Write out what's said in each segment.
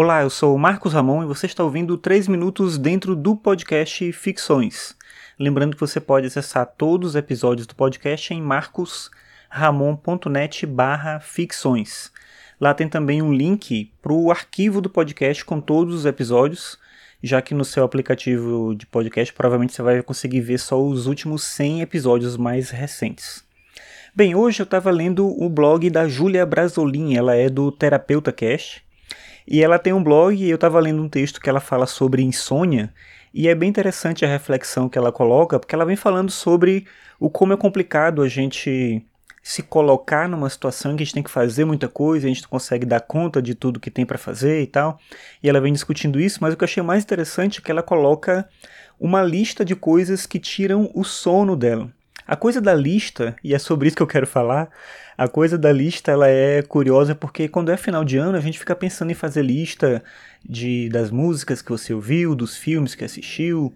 Olá, eu sou o Marcos Ramon e você está ouvindo 3 minutos dentro do podcast Ficções. Lembrando que você pode acessar todos os episódios do podcast em marcosramon.net barra ficções. Lá tem também um link para o arquivo do podcast com todos os episódios, já que no seu aplicativo de podcast provavelmente você vai conseguir ver só os últimos 100 episódios mais recentes. Bem, hoje eu estava lendo o blog da Júlia Brasolin, ela é do Terapeuta Cast, e ela tem um blog e eu estava lendo um texto que ela fala sobre insônia, e é bem interessante a reflexão que ela coloca, porque ela vem falando sobre o como é complicado a gente se colocar numa situação que a gente tem que fazer muita coisa, a gente não consegue dar conta de tudo que tem para fazer e tal. E ela vem discutindo isso, mas o que eu achei mais interessante é que ela coloca uma lista de coisas que tiram o sono dela. A coisa da lista, e é sobre isso que eu quero falar, a coisa da lista ela é curiosa porque quando é final de ano a gente fica pensando em fazer lista de das músicas que você ouviu, dos filmes que assistiu,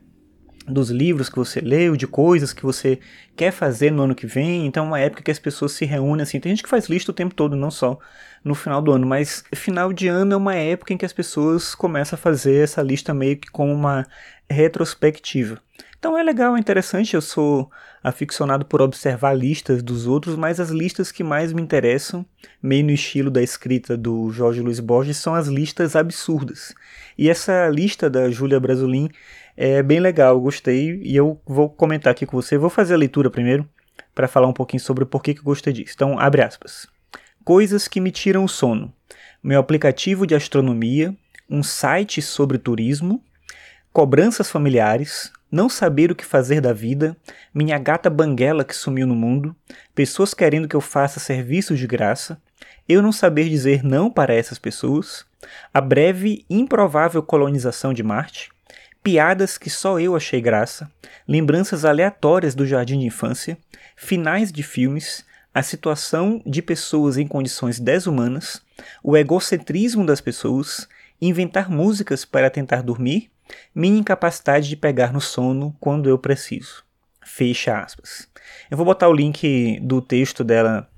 dos livros que você leu, de coisas que você quer fazer no ano que vem. Então é uma época que as pessoas se reúnem assim. Tem gente que faz lista o tempo todo, não só no final do ano, mas final de ano é uma época em que as pessoas começam a fazer essa lista meio que como uma retrospectiva. Então é legal, é interessante. Eu sou aficionado por observar listas dos outros, mas as listas que mais me interessam, meio no estilo da escrita do Jorge Luiz Borges, são as listas absurdas. E essa lista da Júlia Brasolin é bem legal, gostei e eu vou comentar aqui com você. Vou fazer a leitura primeiro para falar um pouquinho sobre o porquê que eu gostei disso. Então, abre aspas. Coisas que me tiram o sono. Meu aplicativo de astronomia, um site sobre turismo, cobranças familiares, não saber o que fazer da vida, minha gata banguela que sumiu no mundo, pessoas querendo que eu faça serviços de graça, eu não saber dizer não para essas pessoas, a breve e improvável colonização de Marte, piadas que só eu achei graça, lembranças aleatórias do jardim de infância, finais de filmes, a situação de pessoas em condições desumanas, o egocentrismo das pessoas, inventar músicas para tentar dormir minha incapacidade de pegar no sono quando eu preciso. Fecha aspas. Eu vou botar o link do texto dela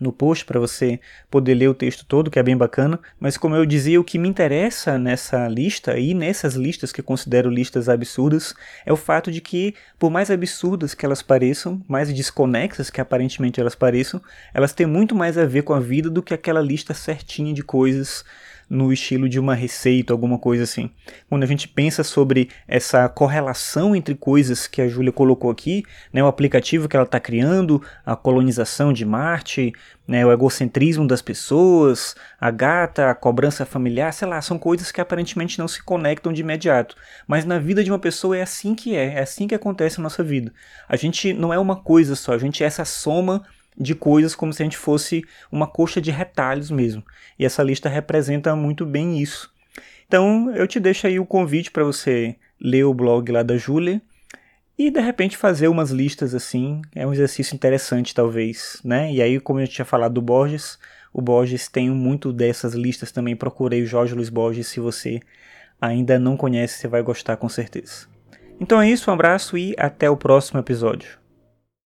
no post para você poder ler o texto todo, que é bem bacana. Mas como eu dizia, o que me interessa nessa lista e nessas listas que eu considero listas absurdas é o fato de que, por mais absurdas que elas pareçam, mais desconexas que aparentemente elas pareçam, elas têm muito mais a ver com a vida do que aquela lista certinha de coisas no estilo de uma receita, alguma coisa assim. Quando a gente pensa sobre essa correlação entre coisas que a Júlia colocou aqui, né, o aplicativo que ela está criando, a colonização de Marte, né, o egocentrismo das pessoas, a gata, a cobrança familiar, sei lá, são coisas que aparentemente não se conectam de imediato. Mas na vida de uma pessoa é assim que é, é assim que acontece na nossa vida. A gente não é uma coisa só, a gente é essa soma de coisas como se a gente fosse uma coxa de retalhos mesmo. E essa lista representa muito bem isso. Então eu te deixo aí o convite para você ler o blog lá da Júlia e de repente fazer umas listas assim. É um exercício interessante, talvez, né? E aí, como eu tinha falado do Borges, o Borges tem muito dessas listas também. Procurei o Jorge Luiz Borges. Se você ainda não conhece, você vai gostar com certeza. Então é isso, um abraço e até o próximo episódio.